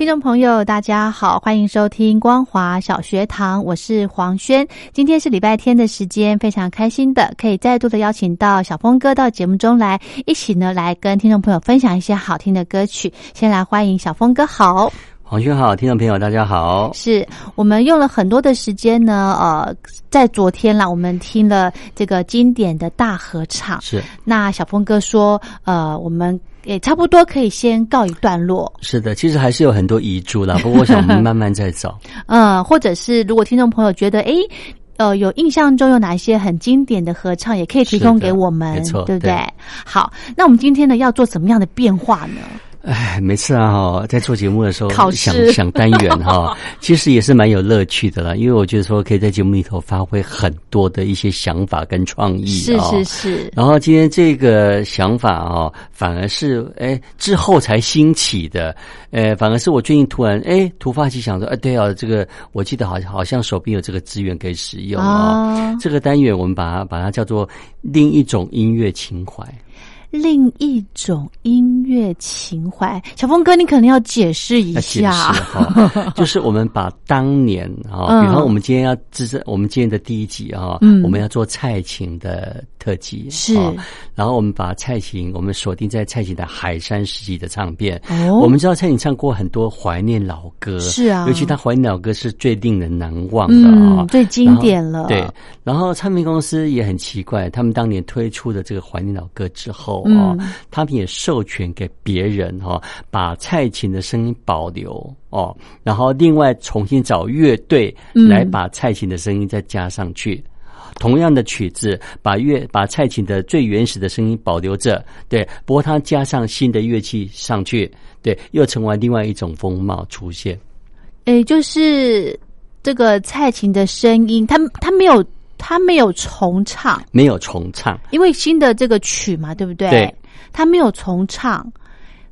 听众朋友，大家好，欢迎收听光华小学堂，我是黄轩。今天是礼拜天的时间，非常开心的可以再度的邀请到小峰哥到节目中来，一起呢来跟听众朋友分享一些好听的歌曲。先来欢迎小峰哥，好，黄轩好，听众朋友大家好。是我们用了很多的时间呢，呃，在昨天啦，我们听了这个经典的大合唱。是，那小峰哥说，呃，我们。也差不多可以先告一段落。是的，其实还是有很多遗珠啦，不过我想我 们慢慢再找。嗯，或者是如果听众朋友觉得，哎，呃，有印象中有哪一些很经典的合唱，也可以提供给我们，没错，对不对？好，那我们今天呢，要做什么样的变化呢？哎，每次啊哈，在做节目的时候，考想想单元哈，其实也是蛮有乐趣的啦。因为我觉得说，可以在节目里头发挥很多的一些想法跟创意。是是是。然后今天这个想法啊，反而是哎之后才兴起的。哎，反而是我最近突然哎突发奇想说，哎对啊，这个我记得好像好像手边有这个资源可以使用啊。这个单元我们把它把它叫做另一种音乐情怀。另一种音乐情怀，小峰哥，你可能要解释一下。哈，就是我们把当年啊，比方我们今天要这是我们今天的第一集啊，我们要做蔡琴的特辑，是。然后我们把蔡琴，我们锁定在蔡琴的《海山时期》的唱片。哦，我们知道蔡琴唱过很多怀念老歌，是啊，尤其他怀念老歌是最令人难忘的啊，最经典了。对，然后唱片公司也很奇怪，他们当年推出的这个怀念老歌之后。哦，他们也授权给别人哈，把蔡琴的声音保留哦，然后另外重新找乐队来把蔡琴的声音再加上去，同样的曲子，把乐把蔡琴的最原始的声音保留着，对，不过他加上新的乐器上去，对，又成为另外一种风貌出现。诶，就是这个蔡琴的声音，他他没有。他没有重唱，没有重唱，因为新的这个曲嘛，对不对？对，他没有重唱，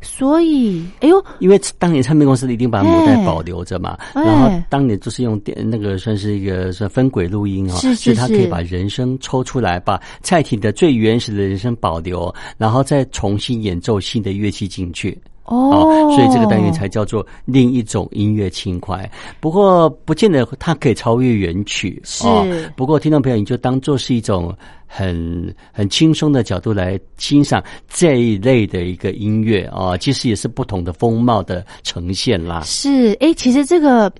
所以，哎呦，因为当年唱片公司一定把母带保留着嘛，然后当年就是用电那个算是一个算分轨录音啊，是是是，他可以把人声抽出来，把蔡琴的最原始的人声保留，然后再重新演奏新的乐器进去。哦，所以这个单元才叫做另一种音乐情怀。不过，不见得它可以超越原曲。是，不过听众朋友，你就当做是一种很很轻松的角度来欣赏这一类的一个音乐啊，其实也是不同的风貌的呈现啦。是，哎，其实这个，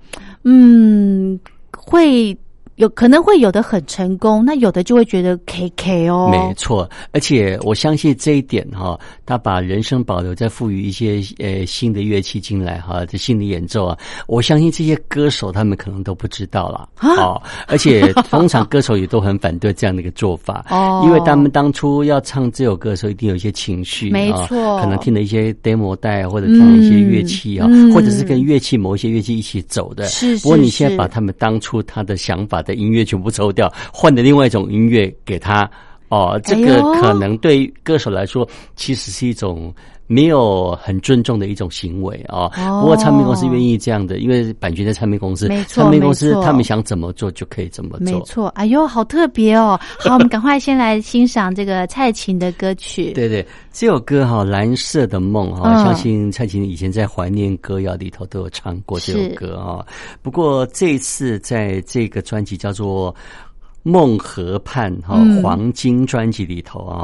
嗯，会。有可能会有的很成功，那有的就会觉得 K K 哦。没错，而且我相信这一点哈，他把人生保留，再赋予一些呃新的乐器进来哈，这新的演奏啊，我相信这些歌手他们可能都不知道了啊。而且通常歌手也都很反对这样的一个做法 哦，因为他们当初要唱这首歌的时候，一定有一些情绪，没错，可能听了一些 demo 带或者听了一些乐器啊，或者是跟乐器某一些乐器一起走的。是，不过你现在把他们当初他的想法。的音乐全部抽掉，换的另外一种音乐给他哦，这个可能对歌手来说，其实是一种没有很尊重的一种行为啊。不过唱片公司愿意这样的，因为版权在唱片公司，没错，唱片公司他们想怎么做就可以怎么做。没错，哎呦，好特别哦！好，我们赶快先来欣赏这个蔡琴的歌曲。对对，这首歌哈，《蓝色的梦》哈，相信蔡琴以前在怀念歌谣里头都有唱过这首歌啊。不过这一次在这个专辑叫做。梦河畔》哈黄金专辑里头啊，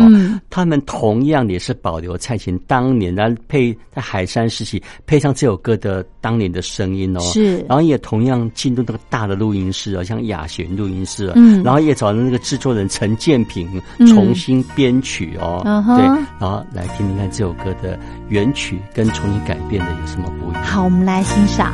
他们同样也是保留蔡琴当年的配在海山时期配上这首歌的当年的声音哦，是，然后也同样进入那个大的录音室啊，像雅弦录音室，嗯，然后也找了那个制作人陈建平重新编曲哦，对，然后来听听看这首歌的原曲跟重新改编的有什么不一样。好，我们来欣赏。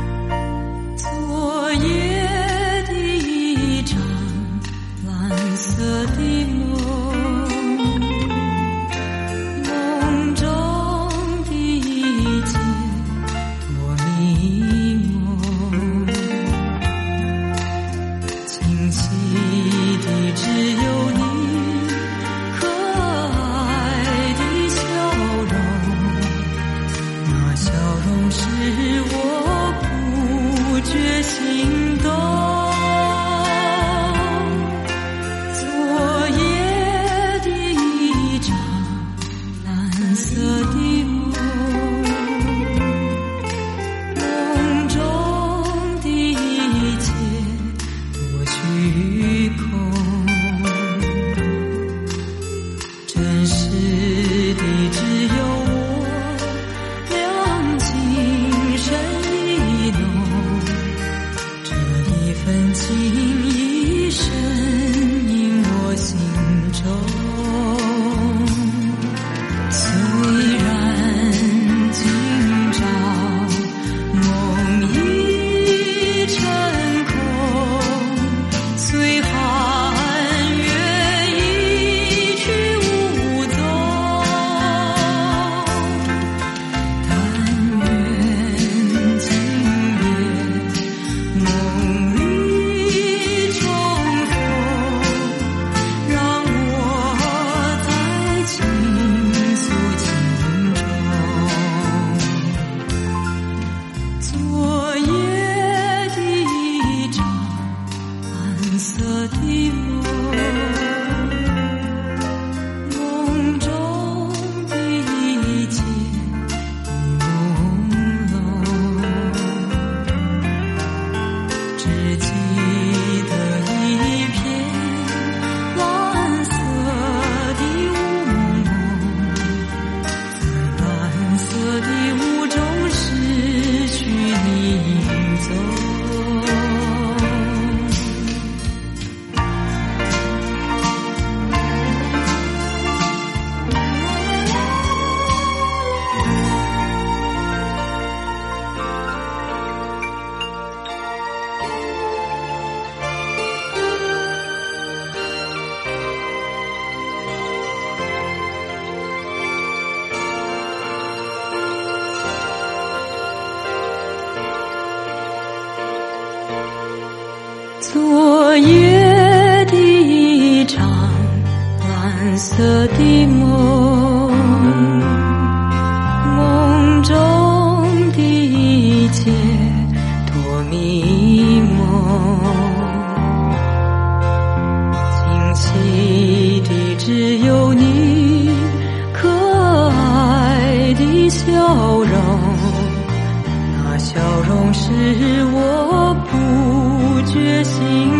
决心。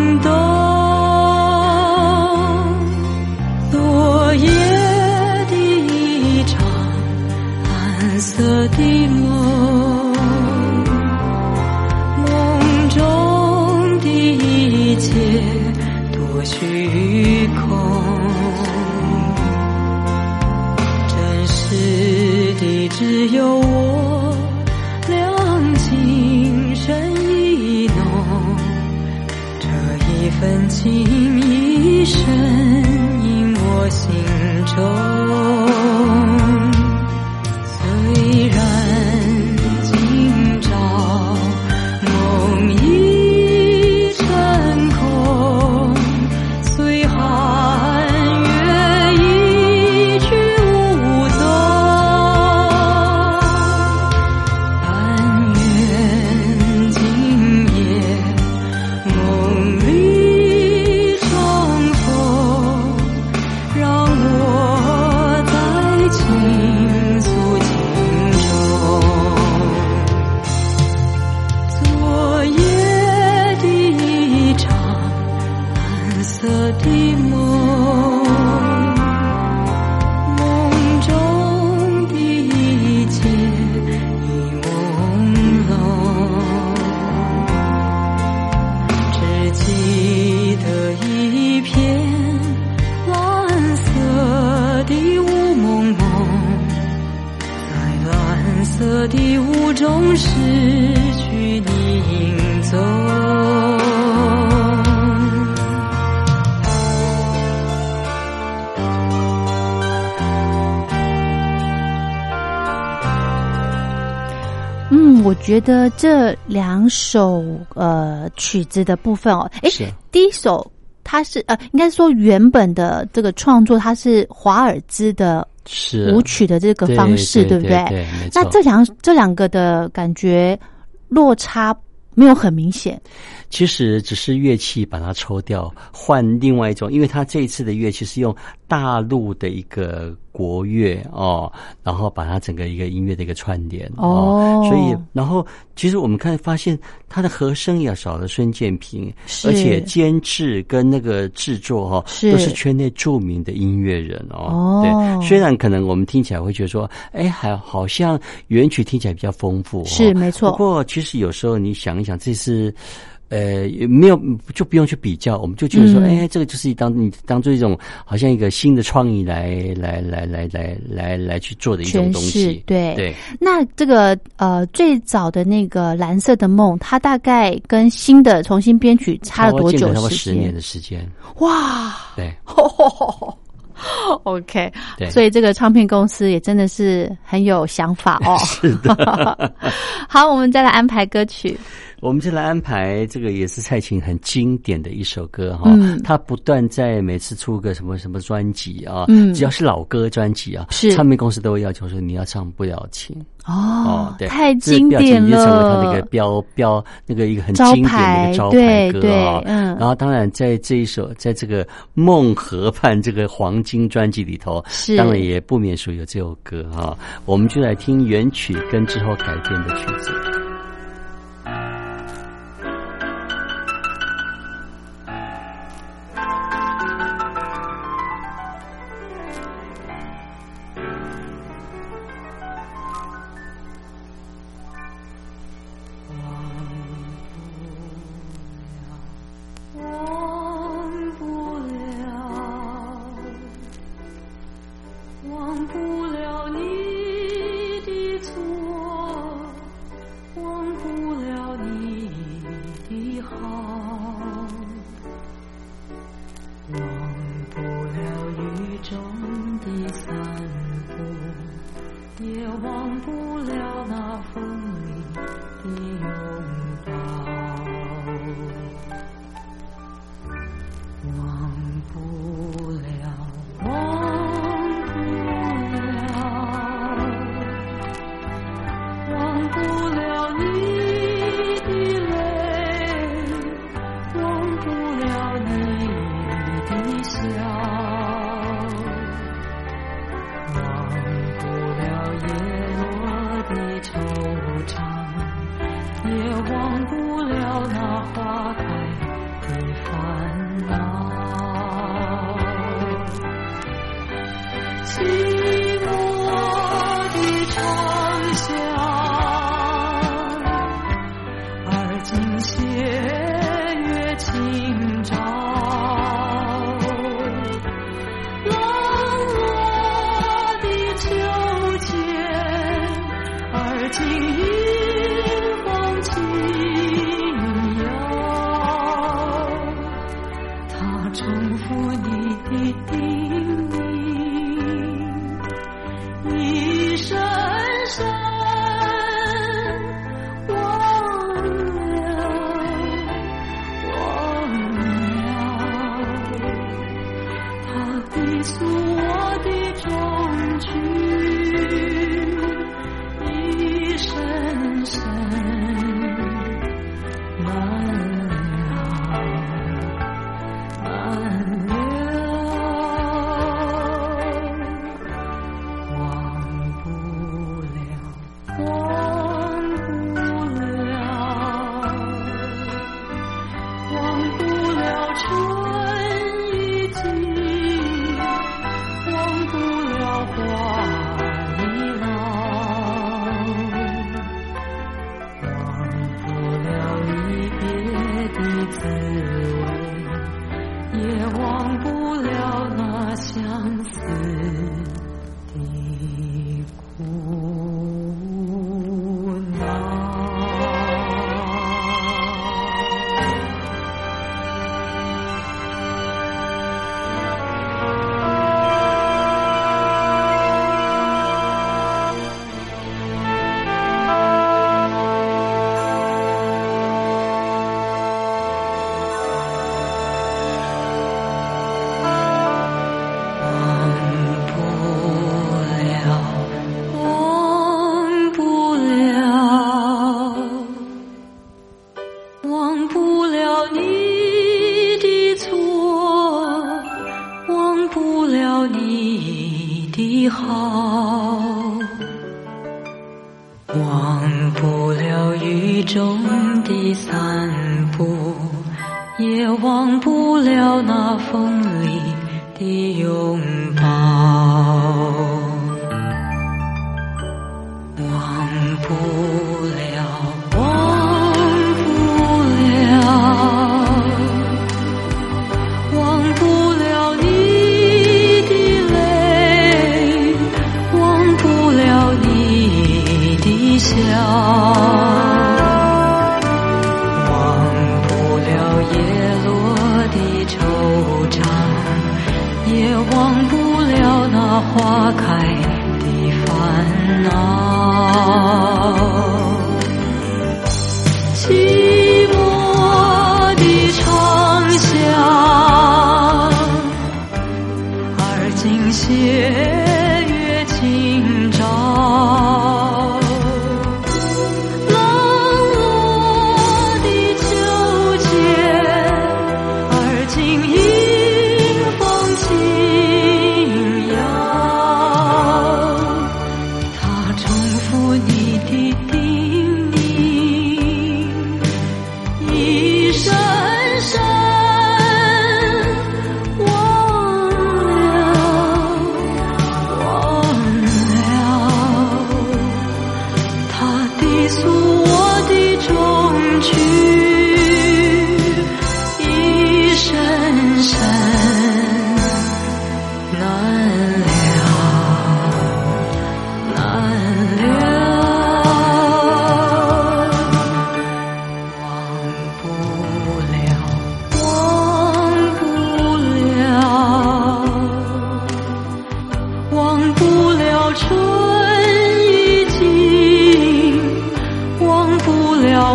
嗯，我觉得这两首呃曲子的部分哦，诶，第一首它是呃，应该说原本的这个创作它是华尔兹的是舞曲的这个方式，不对对？对。那这两这两个的感觉落差没有很明显，其实只是乐器把它抽掉，换另外一种，因为他这一次的乐器是用大陆的一个国乐哦，然后把它整个一个音乐的一个串联哦所以然后其实我们看发现它的和声也少了孙建平，而且监制跟那个制作哈、是。都是圈内著名的音乐人哦。哦。对，虽然可能我们听起来会觉得说，哎，还好像原曲听起来比较丰富、哦，是没错。不过其实有时候你想一想，这是。呃，也没有就不用去比较，我们就觉得说，嗯哎、这个就是当你当做一种好像一个新的创意来来来来来来来去做的一种东西。对对，那这个呃最早的那个蓝色的梦，它大概跟新的重新编曲差了多久差不多十年的？时间。哇对，OK，对，所以这个唱片公司也真的是很有想法哦。是的。好，我们再来安排歌曲。我们就来安排这个也是蔡琴很经典的一首歌哈，嗯。他不断在每次出个什么什么专辑啊，嗯。只要是老歌专辑啊，是。唱片公司都会要求说你要唱不了情哦，对，太这个经典了。情就成为他那了个。标标那个一个很招经典的一个招牌歌对啊，嗯。然后当然在这一首在这个梦河畔这个黄金专辑里头，是。当然也不免属有这首歌哈，我们就来听原曲跟之后改编的曲子。不了你。一生也忘不了那风里的拥抱，忘不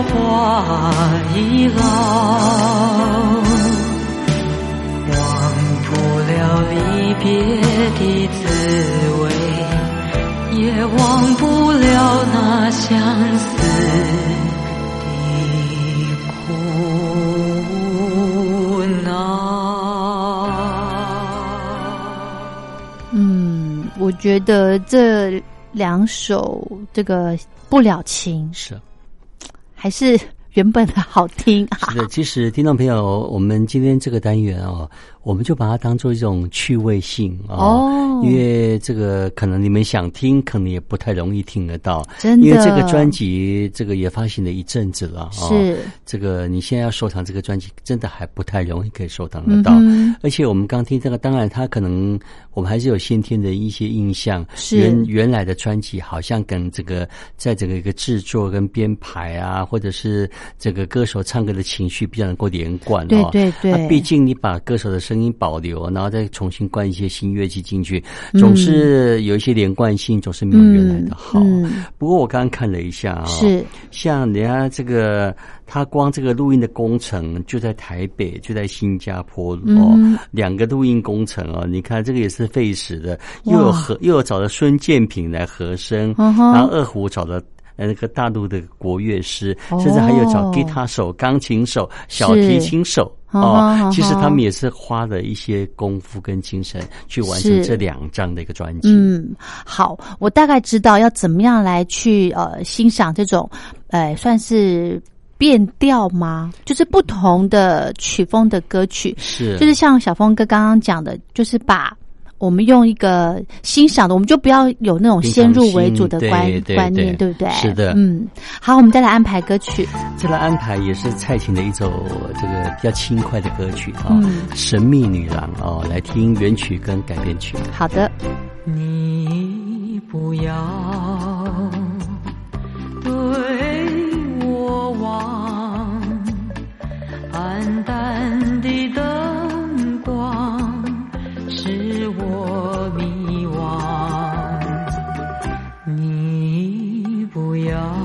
花已老。忘不了离别的滋味，也忘不了那相思的苦恼。嗯，我觉得这两首这个不了情是。还是原本的好听啊。是的，其实听众朋友，我们今天这个单元哦，我们就把它当做一种趣味性哦，哦。因为这个可能你们想听，可能也不太容易听得到，真的。因为这个专辑这个也发行了一阵子了哦，是。这个你现在要收藏这个专辑，真的还不太容易可以收藏得到，嗯而且我们刚听这个，当然它可能我们还是有先天的一些印象，是。原原来的专辑好像跟这个在这个一个制作跟编排啊，或者是这个歌手唱歌的情绪比较能够连贯哦。对对对啊毕竟你把歌手的声音保留，然后再重新灌一些新乐器进去，嗯总是有一些连贯性，总是没有原来的好。嗯嗯不过我刚刚看了一下啊、是像人家这个，他光这个录音的工程就在台北，就在新加坡哦，嗯两个录音工程哦，你看这个也是费时的，又有和又有找了孙建平来和声，然后二胡找了。呃那个大陆的国乐师，哦甚至还有找吉他手、钢琴手、小提琴手哦嗯，其实他们也是花了一些功夫跟精神去完成这两张的一个专辑。嗯，好，我大概知道要怎么样来去呃欣赏这种，呃，算是变调吗？就是不同的曲风的歌曲，是，就是像小峰哥刚刚讲的，就是把。我们用一个欣赏的，我们就不要有那种先入为主的观观念，对对不对？是的嗯，好，我们再来安排歌曲。再来安排也是蔡琴的一首这个比较轻快的歌曲啊，嗯神秘女郎》哦，来听原曲跟改编曲。好的，你不要对我望，暗淡的灯你不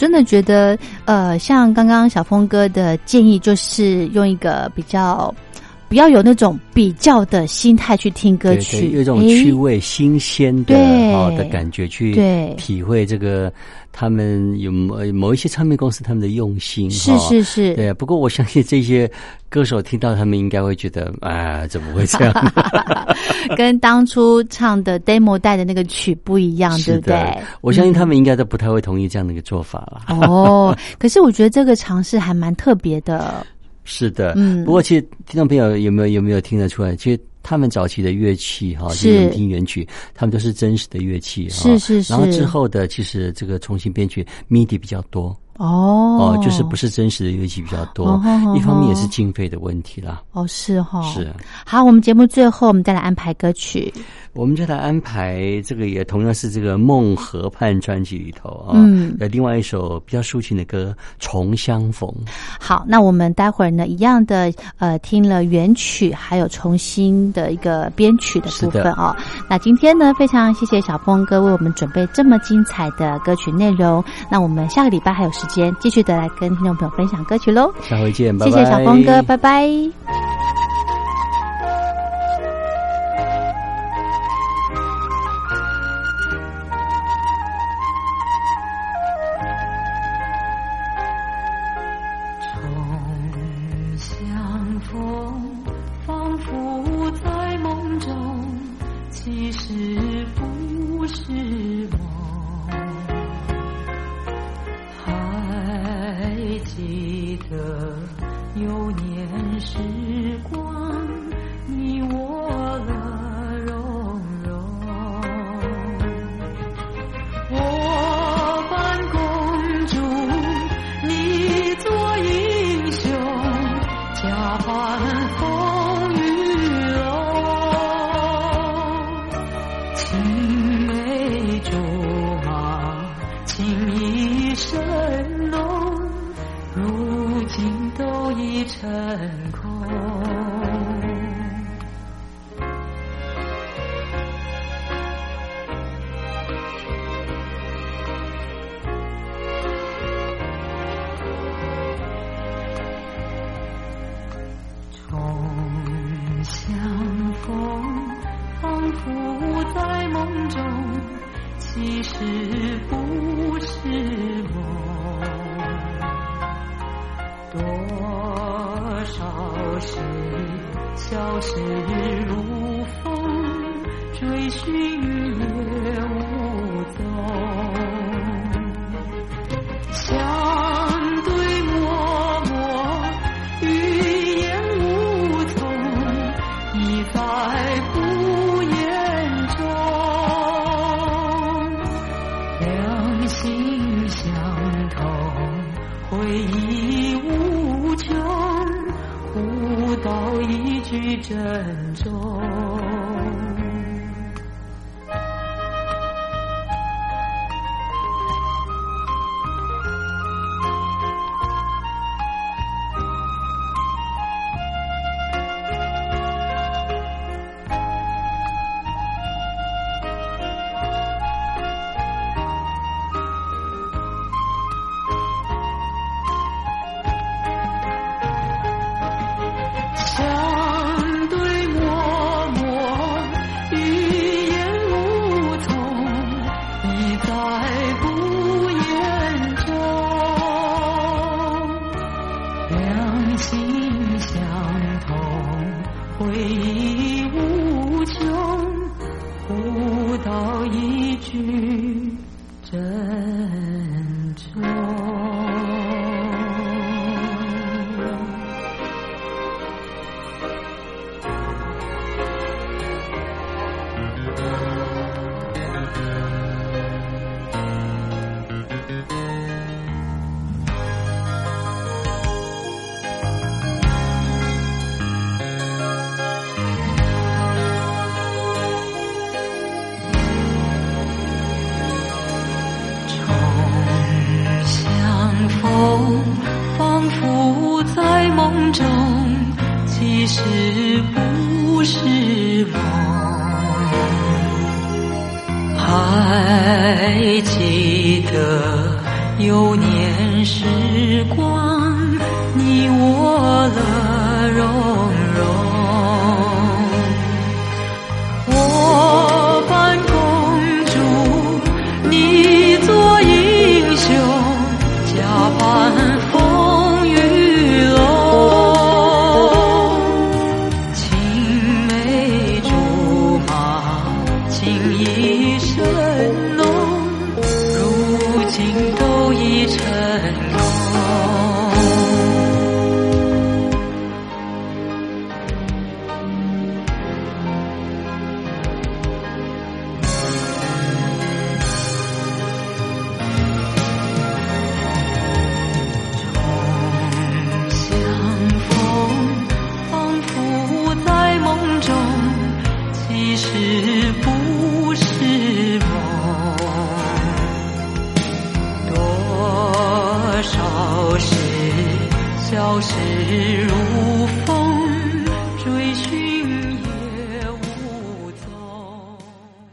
真的觉得，呃，像刚刚小峰哥的建议，就是用一个比较。不要有那种比较的心态去听歌曲，对有一种趣味、新鲜的对。哦的感觉，去体会这个他们有某某一些唱片公司他们的用心。是是是，对啊，不过我相信这些歌手听到他们应该会觉得啊，怎么会这样？跟当初唱的 demo 带的那个曲不一样，对不对？，我相信他们应该都不太会同意这样的一个做法了。哦，可是我觉得这个尝试还蛮特别的，是的，嗯不过其实听众朋友有没有有没有听得出来？其实他们早期的乐器哈，是。就是听原曲，他们都是真实的乐器哈。是是是。然后之后的其实这个重新编曲，MIDI 比较多哦哦，就是不是真实的乐器比较多。一方面也是经费的问题啦。哦是哈、是，好，我们节目最后我们再来安排歌曲，我们再来安排这个，也同样是这个《梦河畔》专辑里头啊，嗯的另外一首比较抒情的歌《重相逢》。好，那我们待会儿呢，一样的呃，听了原曲，还有重新的一个编曲的部分啊。那今天呢，非常谢谢小峰哥为我们准备这么精彩的歌曲内容。那我们下个礼拜还有时间，继续的来跟听众朋友分享歌曲喽。下回见，拜谢拜。谢小峰哥，拜拜。珍重。有你